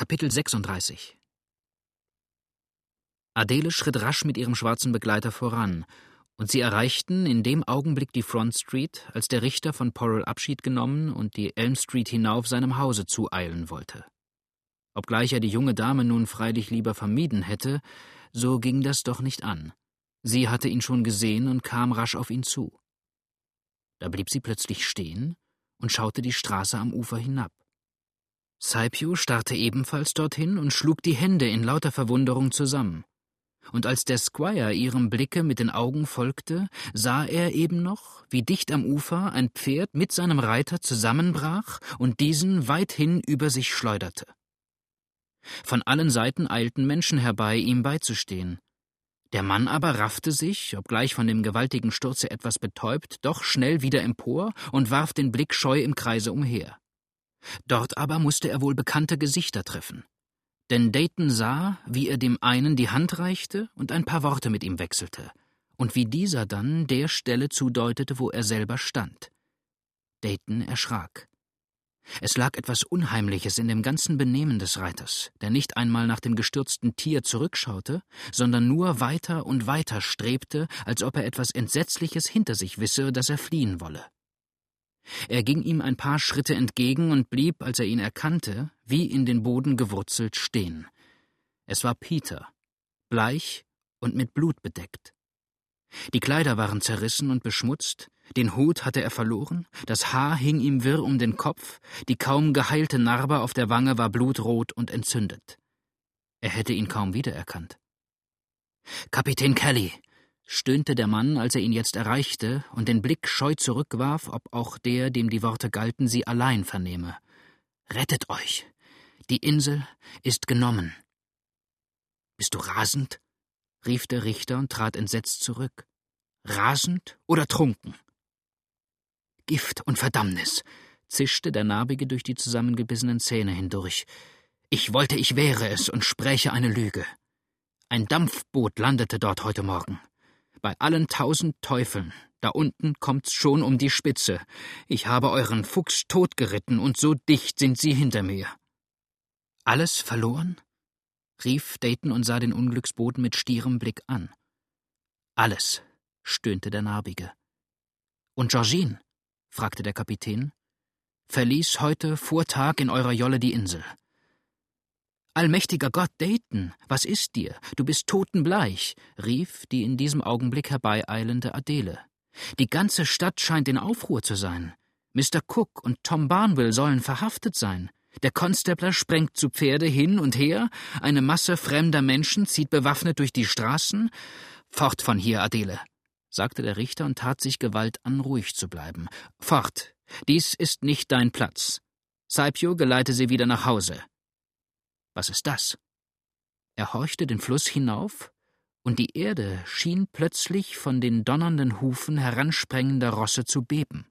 Kapitel 36 Adele schritt rasch mit ihrem schwarzen Begleiter voran, und sie erreichten in dem Augenblick die Front Street, als der Richter von Porrell Abschied genommen und die Elm Street hinauf seinem Hause zueilen wollte. Obgleich er die junge Dame nun freilich lieber vermieden hätte, so ging das doch nicht an. Sie hatte ihn schon gesehen und kam rasch auf ihn zu. Da blieb sie plötzlich stehen und schaute die Straße am Ufer hinab. Saipio starrte ebenfalls dorthin und schlug die Hände in lauter Verwunderung zusammen. Und als der Squire ihrem Blicke mit den Augen folgte, sah er eben noch, wie dicht am Ufer ein Pferd mit seinem Reiter zusammenbrach und diesen weithin über sich schleuderte. Von allen Seiten eilten Menschen herbei, ihm beizustehen. Der Mann aber raffte sich, obgleich von dem gewaltigen Sturze etwas betäubt, doch schnell wieder empor und warf den Blick scheu im Kreise umher. Dort aber musste er wohl bekannte Gesichter treffen. Denn Dayton sah, wie er dem einen die Hand reichte und ein paar Worte mit ihm wechselte, und wie dieser dann der Stelle zudeutete, wo er selber stand. Dayton erschrak. Es lag etwas Unheimliches in dem ganzen Benehmen des Reiters, der nicht einmal nach dem gestürzten Tier zurückschaute, sondern nur weiter und weiter strebte, als ob er etwas Entsetzliches hinter sich wisse, das er fliehen wolle. Er ging ihm ein paar Schritte entgegen und blieb, als er ihn erkannte, wie in den Boden gewurzelt stehen. Es war Peter, bleich und mit Blut bedeckt. Die Kleider waren zerrissen und beschmutzt, den Hut hatte er verloren, das Haar hing ihm wirr um den Kopf, die kaum geheilte Narbe auf der Wange war blutrot und entzündet. Er hätte ihn kaum wiedererkannt. Kapitän Kelly, stöhnte der Mann, als er ihn jetzt erreichte und den Blick scheu zurückwarf, ob auch der, dem die Worte galten, sie allein vernehme. Rettet euch! Die Insel ist genommen. Bist du rasend? rief der Richter und trat entsetzt zurück. Rasend oder trunken? Gift und Verdammnis, zischte der Narbige durch die zusammengebissenen Zähne hindurch. Ich wollte, ich wäre es und spräche eine Lüge. Ein Dampfboot landete dort heute Morgen. Bei allen tausend Teufeln, da unten kommt's schon um die Spitze. Ich habe euren Fuchs totgeritten und so dicht sind sie hinter mir. Alles verloren? rief Dayton und sah den Unglücksboten mit stierem Blick an. Alles, stöhnte der Narbige. Und Georgine? fragte der Kapitän. Verließ heute vor Tag in eurer Jolle die Insel. Allmächtiger Gott, Dayton, was ist dir? Du bist totenbleich, rief die in diesem Augenblick herbeieilende Adele. Die ganze Stadt scheint in Aufruhr zu sein. Mr. Cook und Tom Barnwell sollen verhaftet sein. Der Konstabler sprengt zu Pferde hin und her, eine Masse fremder Menschen zieht bewaffnet durch die Straßen. Fort von hier, Adele, sagte der Richter und tat sich Gewalt an, ruhig zu bleiben. Fort, dies ist nicht dein Platz. Saipio geleite sie wieder nach Hause. Was ist das? Er horchte den Fluss hinauf, und die Erde schien plötzlich von den donnernden Hufen heransprengender Rosse zu beben.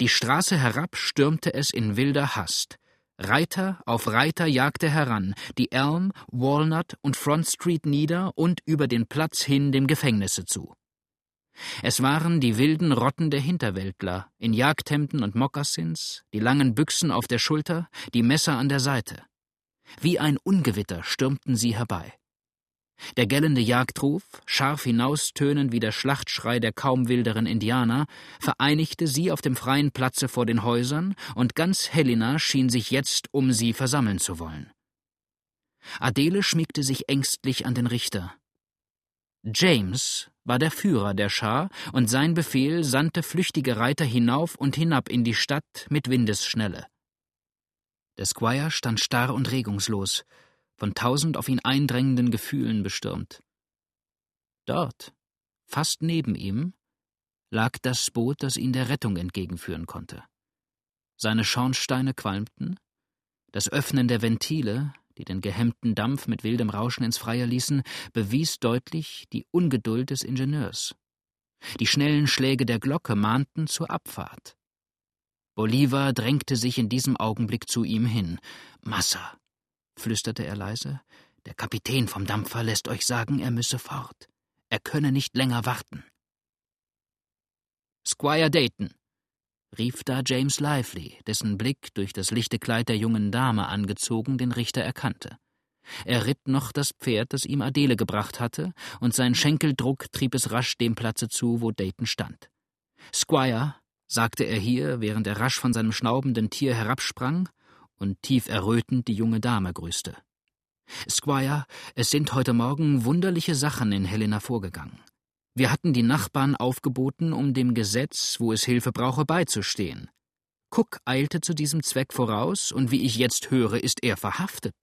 Die Straße herab stürmte es in wilder Hast. Reiter auf Reiter jagte heran, die Elm, Walnut und Front Street nieder und über den Platz hin dem Gefängnisse zu. Es waren die wilden Rotten der Hinterwäldler, in Jagdhemden und Mokassins, die langen Büchsen auf der Schulter, die Messer an der Seite. Wie ein Ungewitter stürmten sie herbei. Der gellende Jagdruf, scharf hinaustönend wie der Schlachtschrei der kaum wilderen Indianer, vereinigte sie auf dem freien Platze vor den Häusern, und ganz Helena schien sich jetzt um sie versammeln zu wollen. Adele schmiegte sich ängstlich an den Richter. James war der Führer der Schar, und sein Befehl sandte flüchtige Reiter hinauf und hinab in die Stadt mit Windesschnelle. Der Squire stand starr und regungslos, von tausend auf ihn eindrängenden Gefühlen bestürmt. Dort, fast neben ihm, lag das Boot, das ihn der Rettung entgegenführen konnte. Seine Schornsteine qualmten, das Öffnen der Ventile, die den gehemmten Dampf mit wildem Rauschen ins Freie ließen, bewies deutlich die Ungeduld des Ingenieurs. Die schnellen Schläge der Glocke mahnten zur Abfahrt. Bolivar drängte sich in diesem Augenblick zu ihm hin. Massa, flüsterte er leise, der Kapitän vom Dampfer lässt euch sagen, er müsse fort. Er könne nicht länger warten. Squire Dayton, rief da James Lively, dessen Blick durch das lichte Kleid der jungen Dame angezogen den Richter erkannte. Er ritt noch das Pferd, das ihm Adele gebracht hatte, und sein Schenkeldruck trieb es rasch dem Platze zu, wo Dayton stand. Squire, sagte er hier, während er rasch von seinem schnaubenden Tier herabsprang und tief errötend die junge Dame grüßte. Squire, es sind heute Morgen wunderliche Sachen in Helena vorgegangen. Wir hatten die Nachbarn aufgeboten, um dem Gesetz, wo es Hilfe brauche, beizustehen. Cook eilte zu diesem Zweck voraus, und wie ich jetzt höre, ist er verhaftet.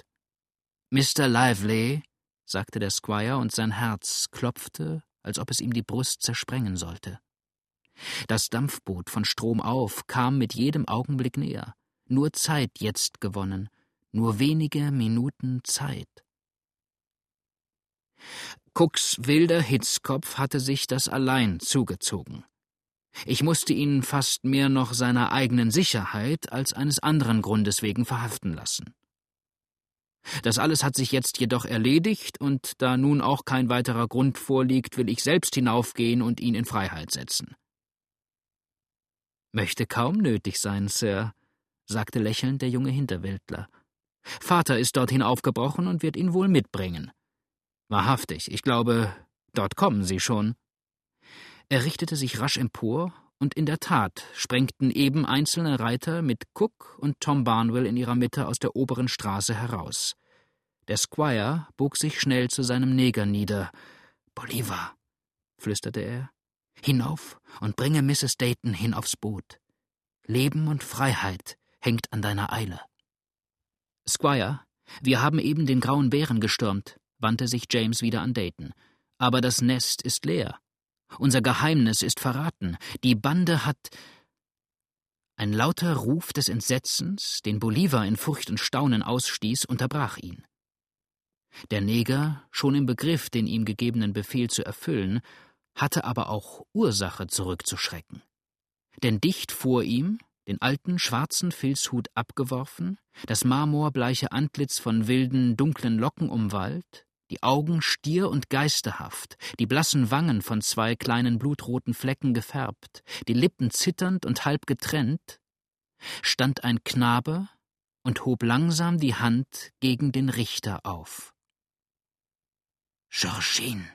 Mr. Lively, sagte der Squire, und sein Herz klopfte, als ob es ihm die Brust zersprengen sollte. Das Dampfboot von Strom auf kam mit jedem Augenblick näher. Nur Zeit jetzt gewonnen, nur wenige Minuten Zeit. Cooks wilder Hitzkopf hatte sich das allein zugezogen. Ich musste ihn fast mehr noch seiner eigenen Sicherheit als eines anderen Grundes wegen verhaften lassen. Das alles hat sich jetzt jedoch erledigt, und da nun auch kein weiterer Grund vorliegt, will ich selbst hinaufgehen und ihn in Freiheit setzen. Möchte kaum nötig sein, Sir, sagte lächelnd der junge Hinterwäldler. Vater ist dorthin aufgebrochen und wird ihn wohl mitbringen. Wahrhaftig, ich glaube, dort kommen sie schon. Er richtete sich rasch empor, und in der Tat sprengten eben einzelne Reiter mit Cook und Tom Barnwell in ihrer Mitte aus der oberen Straße heraus. Der Squire bog sich schnell zu seinem Neger nieder. Bolivar, flüsterte er, hinauf und bringe Mrs. Dayton hin aufs Boot. Leben und Freiheit hängt an deiner Eile. Squire, wir haben eben den grauen Bären gestürmt wandte sich James wieder an Dayton. Aber das Nest ist leer. Unser Geheimnis ist verraten. Die Bande hat. Ein lauter Ruf des Entsetzens, den Bolivar in Furcht und Staunen ausstieß, unterbrach ihn. Der Neger, schon im Begriff, den ihm gegebenen Befehl zu erfüllen, hatte aber auch Ursache zurückzuschrecken. Denn dicht vor ihm, den alten schwarzen Filzhut abgeworfen, das marmorbleiche Antlitz von wilden, dunklen Locken umwallt, die Augen stier und geisterhaft, die blassen Wangen von zwei kleinen blutroten Flecken gefärbt, die Lippen zitternd und halb getrennt, stand ein Knabe und hob langsam die Hand gegen den Richter auf. Georgine,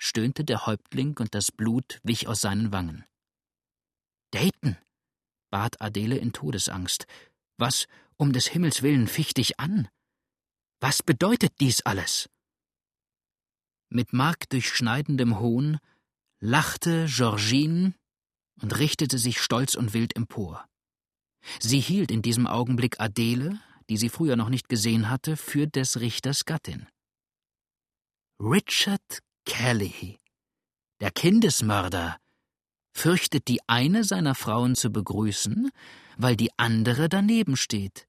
stöhnte der Häuptling und das Blut wich aus seinen Wangen. Dayton, bat Adele in Todesangst, was um des Himmels willen ficht dich an? Was bedeutet dies alles? Mit markdurchschneidendem Hohn lachte Georgine und richtete sich stolz und wild empor. Sie hielt in diesem Augenblick Adele, die sie früher noch nicht gesehen hatte, für des Richters Gattin. Richard Kelly, der Kindesmörder, fürchtet die eine seiner Frauen zu begrüßen, weil die andere daneben steht.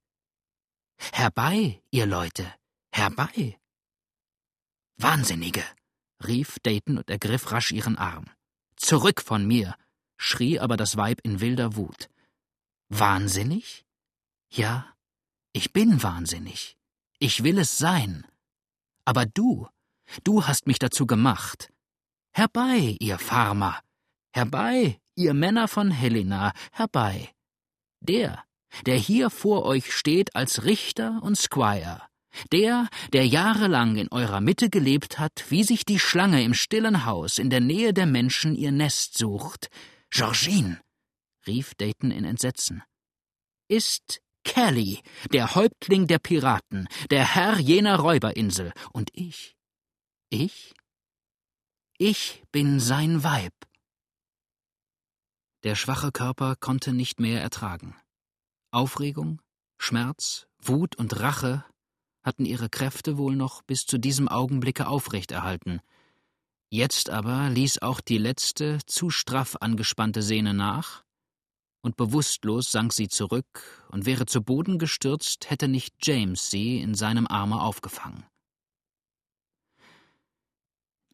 Herbei, ihr Leute, Herbei! Wahnsinnige! rief Dayton und ergriff rasch ihren Arm. Zurück von mir! schrie aber das Weib in wilder Wut. Wahnsinnig? Ja, ich bin wahnsinnig. Ich will es sein. Aber du, du hast mich dazu gemacht. Herbei, ihr Farmer! Herbei, ihr Männer von Helena, herbei! Der, der hier vor euch steht als Richter und Squire, der, der jahrelang in eurer Mitte gelebt hat, wie sich die Schlange im stillen Haus in der Nähe der Menschen ihr Nest sucht. Georgine, rief Dayton in Entsetzen, ist Kelly, der Häuptling der Piraten, der Herr jener Räuberinsel, und ich, ich, ich bin sein Weib. Der schwache Körper konnte nicht mehr ertragen. Aufregung, Schmerz, Wut und Rache hatten ihre Kräfte wohl noch bis zu diesem Augenblicke aufrechterhalten. Jetzt aber ließ auch die letzte, zu straff angespannte Sehne nach, und bewusstlos sank sie zurück und wäre zu Boden gestürzt, hätte nicht James sie in seinem Arme aufgefangen.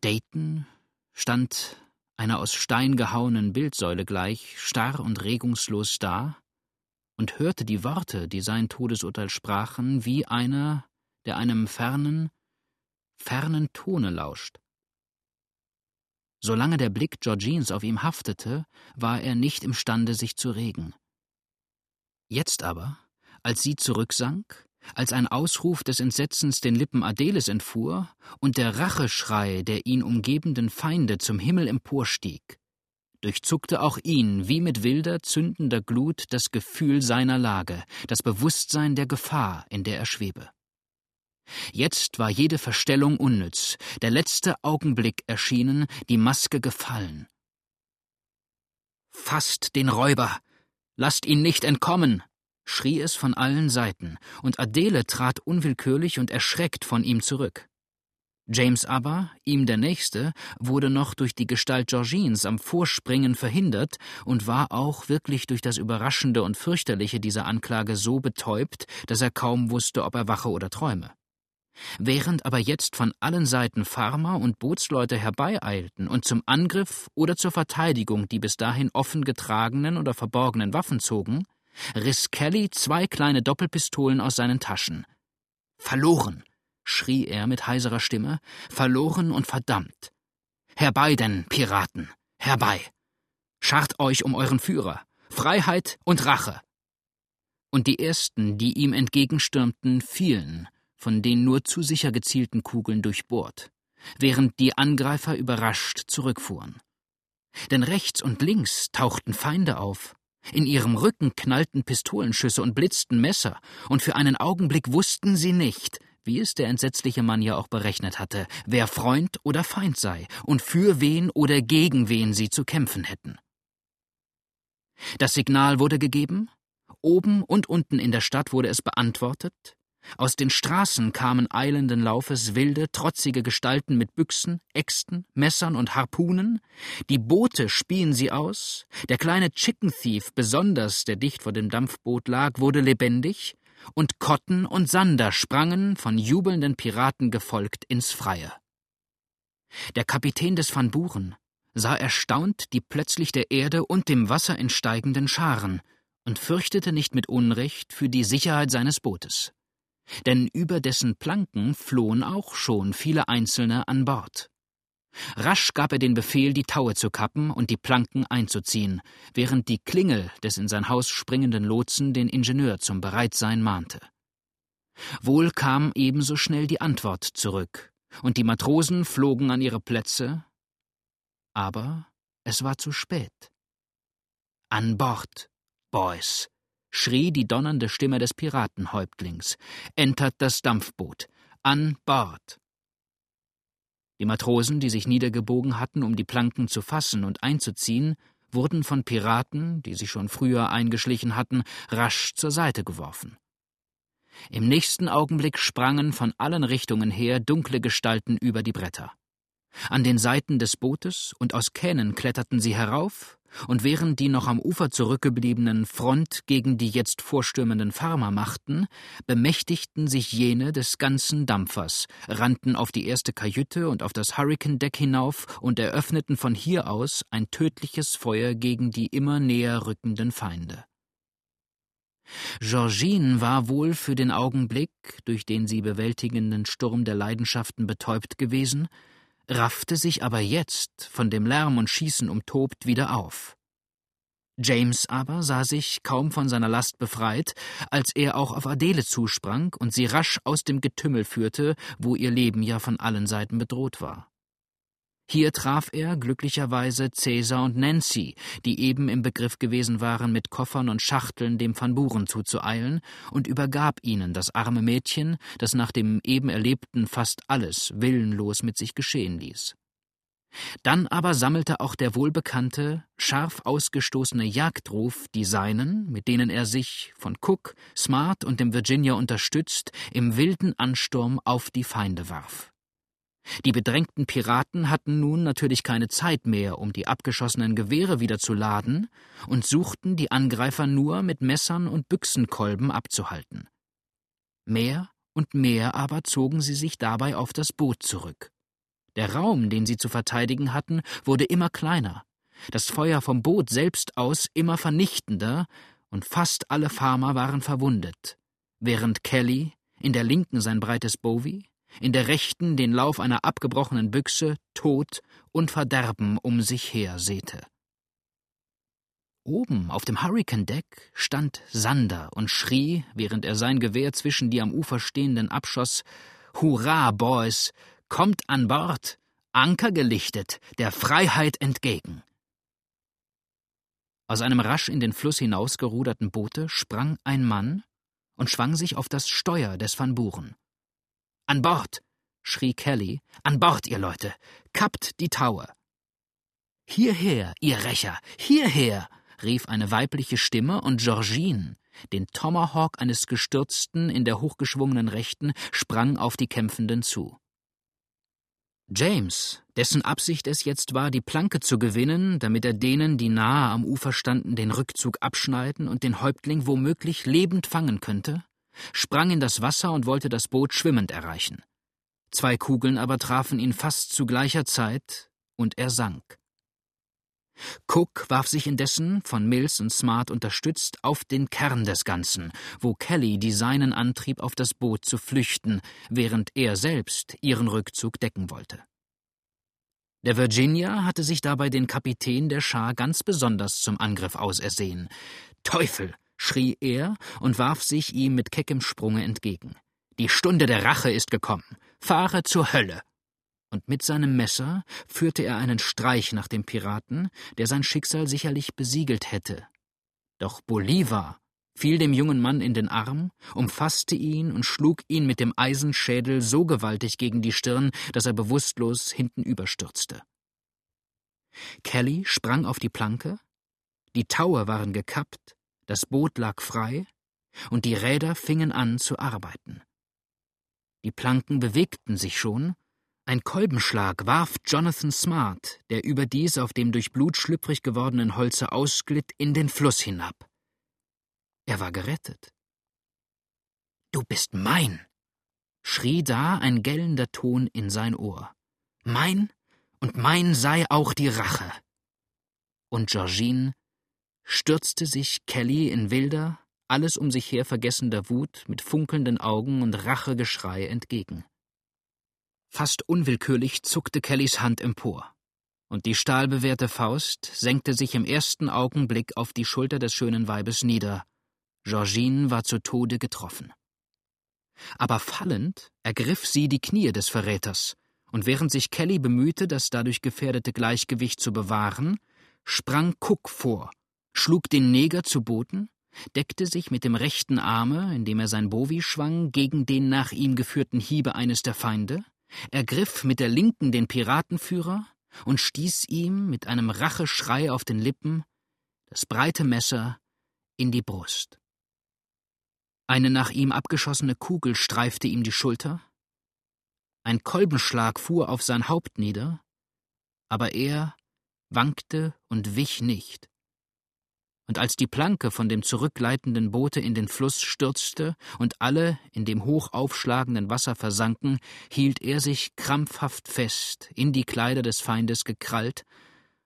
Dayton stand einer aus Stein gehauenen Bildsäule gleich, starr und regungslos da und hörte die Worte, die sein Todesurteil sprachen, wie einer, der einem fernen, fernen Tone lauscht. solange der Blick Georgines auf ihm haftete, war er nicht imstande, sich zu regen. Jetzt aber, als sie zurücksank, als ein Ausruf des Entsetzens den Lippen Adeles entfuhr und der Racheschrei der ihn umgebenden Feinde zum Himmel emporstieg, durchzuckte auch ihn wie mit wilder, zündender Glut das Gefühl seiner Lage, das Bewusstsein der Gefahr, in der er schwebe. Jetzt war jede Verstellung unnütz, der letzte Augenblick erschienen, die Maske gefallen. Fasst den Räuber! Lasst ihn nicht entkommen! Schrie es von allen Seiten, und Adele trat unwillkürlich und erschreckt von ihm zurück. James aber, ihm der Nächste, wurde noch durch die Gestalt Georgines am Vorspringen verhindert und war auch wirklich durch das Überraschende und Fürchterliche dieser Anklage so betäubt, dass er kaum wusste, ob er wache oder träume. Während aber jetzt von allen Seiten Farmer und Bootsleute herbeieilten und zum Angriff oder zur Verteidigung die bis dahin offen getragenen oder verborgenen Waffen zogen, riss Kelly zwei kleine Doppelpistolen aus seinen Taschen. Verloren, schrie er mit heiserer Stimme, verloren und verdammt. Herbei denn, Piraten, herbei! Scharrt euch um euren Führer, Freiheit und Rache! Und die ersten, die ihm entgegenstürmten, fielen, von den nur zu sicher gezielten Kugeln durchbohrt, während die Angreifer überrascht zurückfuhren. Denn rechts und links tauchten Feinde auf, in ihrem Rücken knallten Pistolenschüsse und blitzten Messer, und für einen Augenblick wussten sie nicht, wie es der entsetzliche Mann ja auch berechnet hatte, wer Freund oder Feind sei und für wen oder gegen wen sie zu kämpfen hätten. Das Signal wurde gegeben, oben und unten in der Stadt wurde es beantwortet, aus den Straßen kamen eilenden Laufes wilde, trotzige Gestalten mit Büchsen, Äxten, Messern und Harpunen, die Boote spien sie aus, der kleine Chicken Thief, besonders der dicht vor dem Dampfboot lag, wurde lebendig, und Cotton und Sander sprangen, von jubelnden Piraten gefolgt, ins Freie. Der Kapitän des Van Buren sah erstaunt die plötzlich der Erde und dem Wasser entsteigenden Scharen und fürchtete nicht mit Unrecht für die Sicherheit seines Bootes denn über dessen Planken flohen auch schon viele Einzelne an Bord. Rasch gab er den Befehl, die Taue zu kappen und die Planken einzuziehen, während die Klingel des in sein Haus springenden Lotsen den Ingenieur zum Bereitsein mahnte. Wohl kam ebenso schnell die Antwort zurück, und die Matrosen flogen an ihre Plätze, aber es war zu spät. An Bord, Boys, schrie die donnernde Stimme des Piratenhäuptlings. Entert das Dampfboot. An Bord. Die Matrosen, die sich niedergebogen hatten, um die Planken zu fassen und einzuziehen, wurden von Piraten, die sich schon früher eingeschlichen hatten, rasch zur Seite geworfen. Im nächsten Augenblick sprangen von allen Richtungen her dunkle Gestalten über die Bretter. An den Seiten des Bootes und aus Kähnen kletterten sie herauf, und während die noch am Ufer zurückgebliebenen Front gegen die jetzt vorstürmenden Farmer machten, bemächtigten sich jene des ganzen Dampfers, rannten auf die erste Kajüte und auf das Hurricane-Deck hinauf und eröffneten von hier aus ein tödliches Feuer gegen die immer näher rückenden Feinde. Georgine war wohl für den Augenblick, durch den sie bewältigenden Sturm der Leidenschaften betäubt gewesen, raffte sich aber jetzt, von dem Lärm und Schießen umtobt, wieder auf. James aber sah sich kaum von seiner Last befreit, als er auch auf Adele zusprang und sie rasch aus dem Getümmel führte, wo ihr Leben ja von allen Seiten bedroht war. Hier traf er glücklicherweise Cäsar und Nancy, die eben im Begriff gewesen waren, mit Koffern und Schachteln dem Van Buren zuzueilen, und übergab ihnen das arme Mädchen, das nach dem eben Erlebten fast alles willenlos mit sich geschehen ließ. Dann aber sammelte auch der wohlbekannte, scharf ausgestoßene Jagdruf die Seinen, mit denen er sich, von Cook, Smart und dem Virginia unterstützt, im wilden Ansturm auf die Feinde warf. Die bedrängten Piraten hatten nun natürlich keine Zeit mehr, um die abgeschossenen Gewehre wieder zu laden, und suchten die Angreifer nur mit Messern und Büchsenkolben abzuhalten. Mehr und mehr aber zogen sie sich dabei auf das Boot zurück. Der Raum, den sie zu verteidigen hatten, wurde immer kleiner, das Feuer vom Boot selbst aus immer vernichtender, und fast alle Farmer waren verwundet, während Kelly, in der linken sein breites Bowie, in der rechten den Lauf einer abgebrochenen Büchse, Tod und Verderben um sich her säte. Oben auf dem Hurricane-Deck stand Sander und schrie, während er sein Gewehr zwischen die am Ufer stehenden abschoss: Hurra, Boys! Kommt an Bord! Anker gelichtet, der Freiheit entgegen! Aus einem rasch in den Fluss hinausgeruderten Boote sprang ein Mann und schwang sich auf das Steuer des Van Buren. An Bord! schrie Kelly. An Bord, ihr Leute! Kappt die Taue! Hierher, ihr Rächer! Hierher! rief eine weibliche Stimme, und Georgine, den Tomahawk eines Gestürzten in der hochgeschwungenen Rechten, sprang auf die Kämpfenden zu. James, dessen Absicht es jetzt war, die Planke zu gewinnen, damit er denen, die nahe am Ufer standen, den Rückzug abschneiden und den Häuptling womöglich lebend fangen könnte, sprang in das Wasser und wollte das Boot schwimmend erreichen. Zwei Kugeln aber trafen ihn fast zu gleicher Zeit, und er sank. Cook warf sich indessen, von Mills und Smart unterstützt, auf den Kern des Ganzen, wo Kelly die Seinen antrieb, auf das Boot zu flüchten, während er selbst ihren Rückzug decken wollte. Der Virginia hatte sich dabei den Kapitän der Schar ganz besonders zum Angriff ausersehen. Teufel! Schrie er und warf sich ihm mit keckem Sprunge entgegen. Die Stunde der Rache ist gekommen. Fahre zur Hölle! und mit seinem Messer führte er einen Streich nach dem Piraten, der sein Schicksal sicherlich besiegelt hätte. Doch Bolivar fiel dem jungen Mann in den Arm, umfasste ihn und schlug ihn mit dem Eisenschädel so gewaltig gegen die Stirn, dass er bewusstlos hintenüberstürzte. Kelly sprang auf die Planke, die Taue waren gekappt, das Boot lag frei, und die Räder fingen an zu arbeiten. Die Planken bewegten sich schon, ein Kolbenschlag warf Jonathan Smart, der überdies auf dem durch Blut schlüpfrig gewordenen Holze ausglitt, in den Fluss hinab. Er war gerettet. Du bist mein, schrie da ein gellender Ton in sein Ohr. Mein und mein sei auch die Rache. Und Georgine stürzte sich Kelly in wilder, alles um sich her vergessender Wut mit funkelnden Augen und Rachegeschrei entgegen. Fast unwillkürlich zuckte Kellys Hand empor, und die stahlbewehrte Faust senkte sich im ersten Augenblick auf die Schulter des schönen Weibes nieder. Georgine war zu Tode getroffen. Aber fallend ergriff sie die Knie des Verräters, und während sich Kelly bemühte, das dadurch gefährdete Gleichgewicht zu bewahren, sprang Cook vor, schlug den Neger zu Boden, deckte sich mit dem rechten Arme, indem er sein Bowie schwang, gegen den nach ihm geführten Hiebe eines der Feinde, ergriff mit der linken den Piratenführer und stieß ihm mit einem Racheschrei auf den Lippen das breite Messer in die Brust. Eine nach ihm abgeschossene Kugel streifte ihm die Schulter, ein Kolbenschlag fuhr auf sein Haupt nieder, aber er wankte und wich nicht und als die Planke von dem zurückleitenden Boote in den Fluss stürzte und alle in dem hoch aufschlagenden Wasser versanken, hielt er sich krampfhaft fest, in die Kleider des Feindes gekrallt,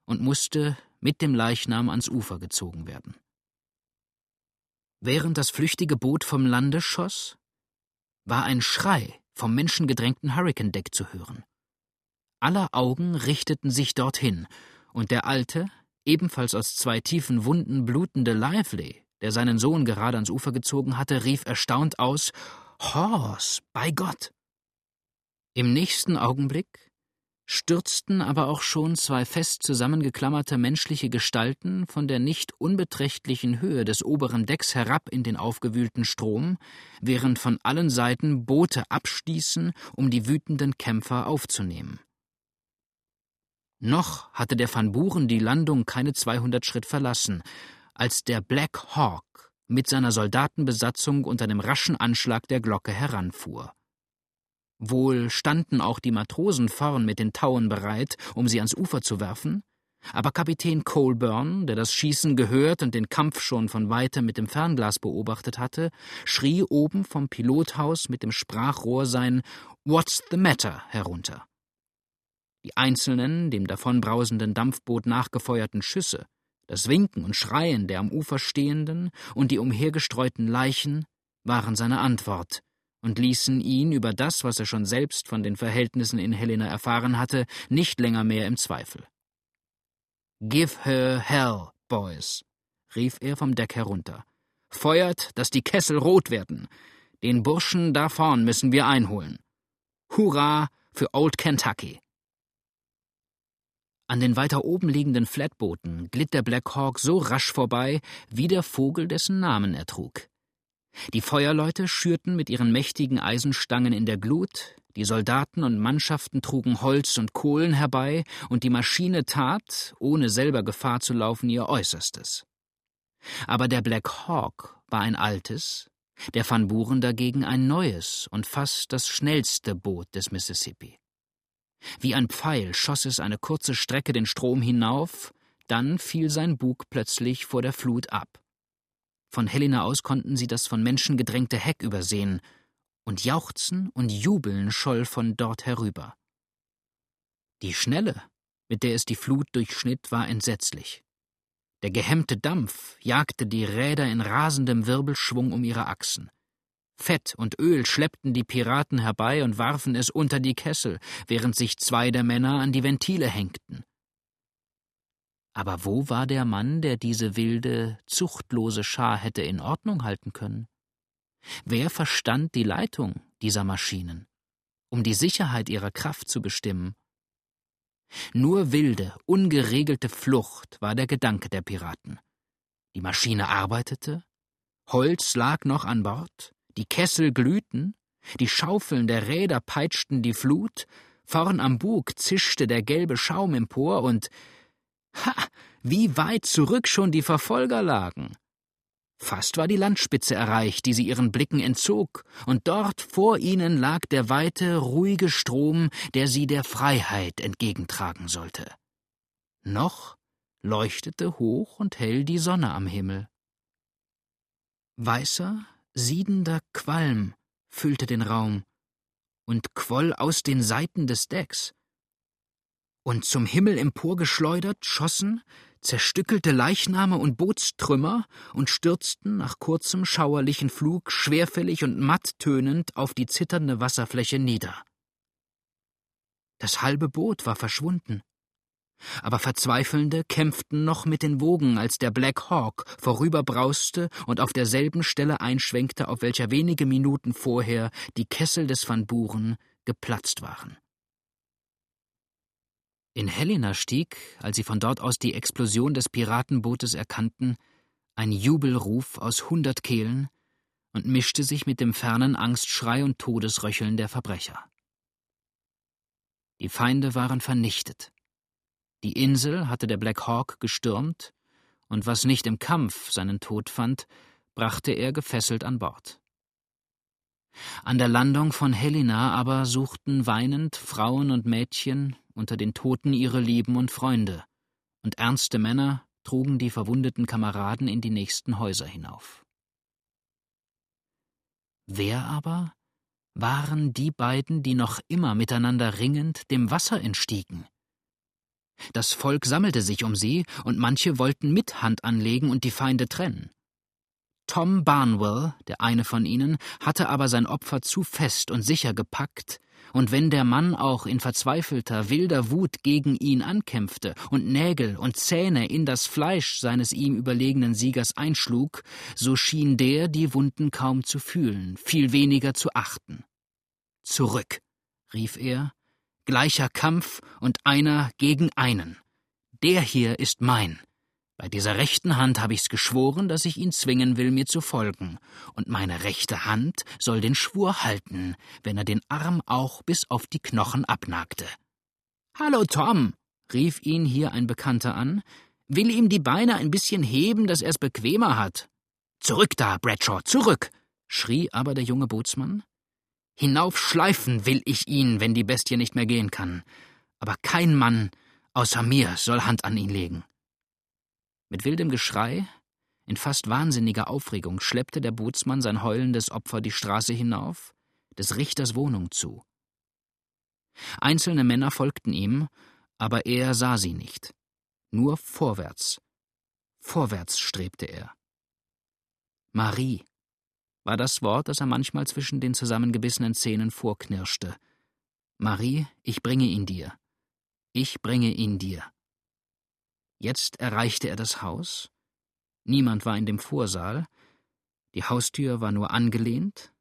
und musste mit dem Leichnam ans Ufer gezogen werden. Während das flüchtige Boot vom Lande schoss, war ein Schrei vom menschengedrängten Hurricane-Deck zu hören. Aller Augen richteten sich dorthin, und der Alte, ebenfalls aus zwei tiefen Wunden blutende Lively, der seinen Sohn gerade ans Ufer gezogen hatte, rief erstaunt aus Horse, bei Gott. Im nächsten Augenblick stürzten aber auch schon zwei fest zusammengeklammerte menschliche Gestalten von der nicht unbeträchtlichen Höhe des oberen Decks herab in den aufgewühlten Strom, während von allen Seiten Boote abstießen, um die wütenden Kämpfer aufzunehmen. Noch hatte der Van Buren die Landung keine 200 Schritt verlassen, als der Black Hawk mit seiner Soldatenbesatzung unter dem raschen Anschlag der Glocke heranfuhr. Wohl standen auch die Matrosen vorn mit den Tauen bereit, um sie ans Ufer zu werfen, aber Kapitän Colburn, der das Schießen gehört und den Kampf schon von weitem mit dem Fernglas beobachtet hatte, schrie oben vom Pilothaus mit dem Sprachrohr sein What's the matter herunter. Die einzelnen, dem davonbrausenden Dampfboot nachgefeuerten Schüsse, das Winken und Schreien der am Ufer stehenden und die umhergestreuten Leichen waren seine Antwort, und ließen ihn über das, was er schon selbst von den Verhältnissen in Helena erfahren hatte, nicht länger mehr im Zweifel. Give her hell, boys, rief er vom Deck herunter. Feuert, dass die Kessel rot werden. Den Burschen da vorn müssen wir einholen. Hurra für Old Kentucky! An den weiter oben liegenden Flatbooten glitt der Black Hawk so rasch vorbei, wie der Vogel dessen Namen er trug. Die Feuerleute schürten mit ihren mächtigen Eisenstangen in der Glut, die Soldaten und Mannschaften trugen Holz und Kohlen herbei, und die Maschine tat, ohne selber Gefahr zu laufen, ihr Äußerstes. Aber der Black Hawk war ein altes, der Van Buren dagegen ein neues und fast das schnellste Boot des Mississippi. Wie ein Pfeil schoss es eine kurze Strecke den Strom hinauf, dann fiel sein Bug plötzlich vor der Flut ab. Von Helena aus konnten sie das von Menschen gedrängte Heck übersehen, und Jauchzen und Jubeln scholl von dort herüber. Die Schnelle, mit der es die Flut durchschnitt, war entsetzlich. Der gehemmte Dampf jagte die Räder in rasendem Wirbelschwung um ihre Achsen. Fett und Öl schleppten die Piraten herbei und warfen es unter die Kessel, während sich zwei der Männer an die Ventile hängten. Aber wo war der Mann, der diese wilde, zuchtlose Schar hätte in Ordnung halten können? Wer verstand die Leitung dieser Maschinen, um die Sicherheit ihrer Kraft zu bestimmen? Nur wilde, ungeregelte Flucht war der Gedanke der Piraten. Die Maschine arbeitete, Holz lag noch an Bord, die Kessel glühten, die Schaufeln der Räder peitschten die Flut, vorn am Bug zischte der gelbe Schaum empor und Ha, wie weit zurück schon die Verfolger lagen. Fast war die Landspitze erreicht, die sie ihren Blicken entzog, und dort vor ihnen lag der weite, ruhige Strom, der sie der Freiheit entgegentragen sollte. Noch leuchtete hoch und hell die Sonne am Himmel. Weißer, siedender Qualm füllte den Raum und quoll aus den Seiten des Decks. Und zum Himmel emporgeschleudert schossen zerstückelte Leichname und Bootstrümmer und stürzten nach kurzem schauerlichen Flug schwerfällig und matt tönend auf die zitternde Wasserfläche nieder. Das halbe Boot war verschwunden. Aber Verzweifelnde kämpften noch mit den Wogen, als der Black Hawk vorüberbrauste und auf derselben Stelle einschwenkte, auf welcher wenige Minuten vorher die Kessel des Van Buren geplatzt waren. In Helena stieg, als sie von dort aus die Explosion des Piratenbootes erkannten, ein Jubelruf aus hundert Kehlen und mischte sich mit dem fernen Angstschrei und Todesröcheln der Verbrecher. Die Feinde waren vernichtet. Die Insel hatte der Black Hawk gestürmt, und was nicht im Kampf seinen Tod fand, brachte er gefesselt an Bord. An der Landung von Helena aber suchten weinend Frauen und Mädchen unter den Toten ihre Lieben und Freunde, und ernste Männer trugen die verwundeten Kameraden in die nächsten Häuser hinauf. Wer aber waren die beiden, die noch immer miteinander ringend dem Wasser entstiegen? Das Volk sammelte sich um sie, und manche wollten mit Hand anlegen und die Feinde trennen. Tom Barnwell, der eine von ihnen, hatte aber sein Opfer zu fest und sicher gepackt, und wenn der Mann auch in verzweifelter, wilder Wut gegen ihn ankämpfte und Nägel und Zähne in das Fleisch seines ihm überlegenen Siegers einschlug, so schien der die Wunden kaum zu fühlen, viel weniger zu achten. Zurück, rief er, gleicher Kampf und einer gegen einen. Der hier ist mein. Bei dieser rechten Hand habe ich's geschworen, dass ich ihn zwingen will, mir zu folgen, und meine rechte Hand soll den Schwur halten, wenn er den Arm auch bis auf die Knochen abnagte. Hallo, Tom, rief ihn hier ein Bekannter an, will ihm die Beine ein bisschen heben, dass er's bequemer hat. Zurück da, Bradshaw, zurück, schrie aber der junge Bootsmann. Hinaufschleifen will ich ihn, wenn die Bestie nicht mehr gehen kann. Aber kein Mann außer mir soll Hand an ihn legen. Mit wildem Geschrei, in fast wahnsinniger Aufregung, schleppte der Bootsmann sein heulendes Opfer die Straße hinauf, des Richters Wohnung zu. Einzelne Männer folgten ihm, aber er sah sie nicht. Nur vorwärts. Vorwärts strebte er. Marie, war das Wort, das er manchmal zwischen den zusammengebissenen Zähnen vorknirschte. Marie, ich bringe ihn dir. Ich bringe ihn dir. Jetzt erreichte er das Haus. Niemand war in dem Vorsaal. Die Haustür war nur angelehnt.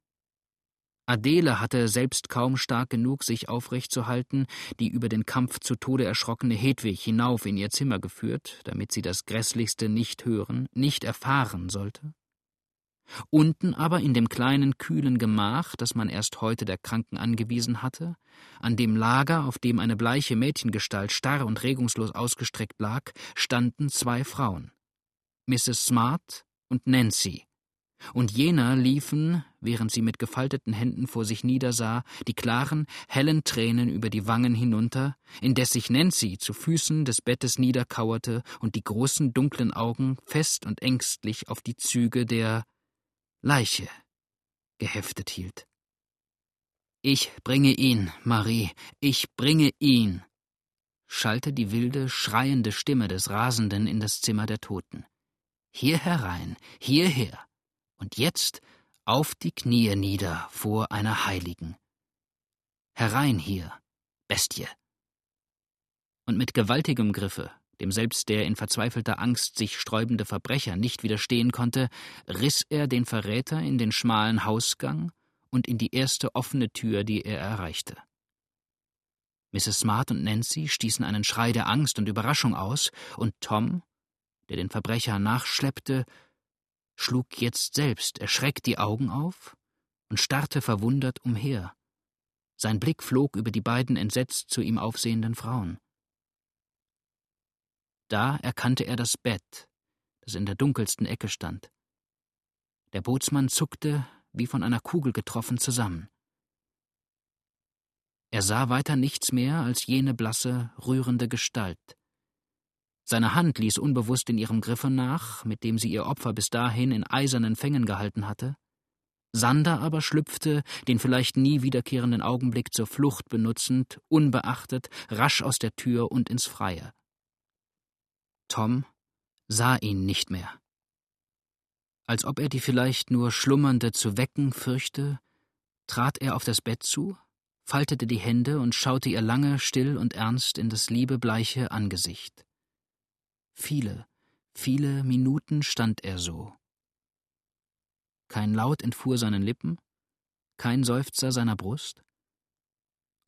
Adele hatte selbst kaum stark genug, sich aufrechtzuhalten, die über den Kampf zu Tode erschrockene Hedwig hinauf in ihr Zimmer geführt, damit sie das Grässlichste nicht hören, nicht erfahren sollte. Unten aber in dem kleinen, kühlen Gemach, das man erst heute der Kranken angewiesen hatte, an dem Lager, auf dem eine bleiche Mädchengestalt starr und regungslos ausgestreckt lag, standen zwei Frauen. Mrs. Smart und Nancy. Und jener liefen, während sie mit gefalteten Händen vor sich niedersah, die klaren, hellen Tränen über die Wangen hinunter, indes sich Nancy zu Füßen des Bettes niederkauerte und die großen dunklen Augen fest und ängstlich auf die Züge der Leiche geheftet hielt. Ich bringe ihn, Marie, ich bringe ihn, schallte die wilde, schreiende Stimme des Rasenden in das Zimmer der Toten. Hier herein, hierher, und jetzt auf die Knie nieder vor einer Heiligen. Herein hier, Bestie. Und mit gewaltigem Griffe dem selbst der in verzweifelter Angst sich sträubende Verbrecher nicht widerstehen konnte, riss er den Verräter in den schmalen Hausgang und in die erste offene Tür, die er erreichte. Mrs. Smart und Nancy stießen einen Schrei der Angst und Überraschung aus, und Tom, der den Verbrecher nachschleppte, schlug jetzt selbst erschreckt die Augen auf und starrte verwundert umher. Sein Blick flog über die beiden entsetzt zu ihm aufsehenden Frauen. Da erkannte er das Bett, das in der dunkelsten Ecke stand. Der Bootsmann zuckte, wie von einer Kugel getroffen, zusammen. Er sah weiter nichts mehr als jene blasse, rührende Gestalt. Seine Hand ließ unbewusst in ihrem Griffe nach, mit dem sie ihr Opfer bis dahin in eisernen Fängen gehalten hatte. Sander aber schlüpfte, den vielleicht nie wiederkehrenden Augenblick zur Flucht benutzend, unbeachtet, rasch aus der Tür und ins Freie. Tom sah ihn nicht mehr. Als ob er die vielleicht nur Schlummernde zu wecken fürchte, trat er auf das Bett zu, faltete die Hände und schaute ihr lange, still und ernst in das liebe, bleiche Angesicht. Viele, viele Minuten stand er so. Kein Laut entfuhr seinen Lippen, kein Seufzer seiner Brust,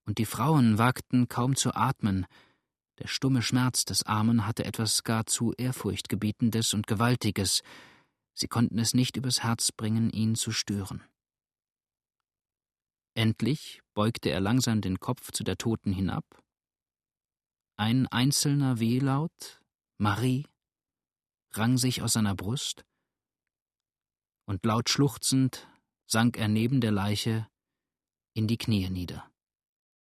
und die Frauen wagten kaum zu atmen, der stumme Schmerz des Armen hatte etwas gar zu Ehrfurchtgebietendes und Gewaltiges, sie konnten es nicht übers Herz bringen, ihn zu stören. Endlich beugte er langsam den Kopf zu der Toten hinab. Ein einzelner Wehlaut, Marie, rang sich aus seiner Brust, und laut schluchzend sank er neben der Leiche in die Knie nieder.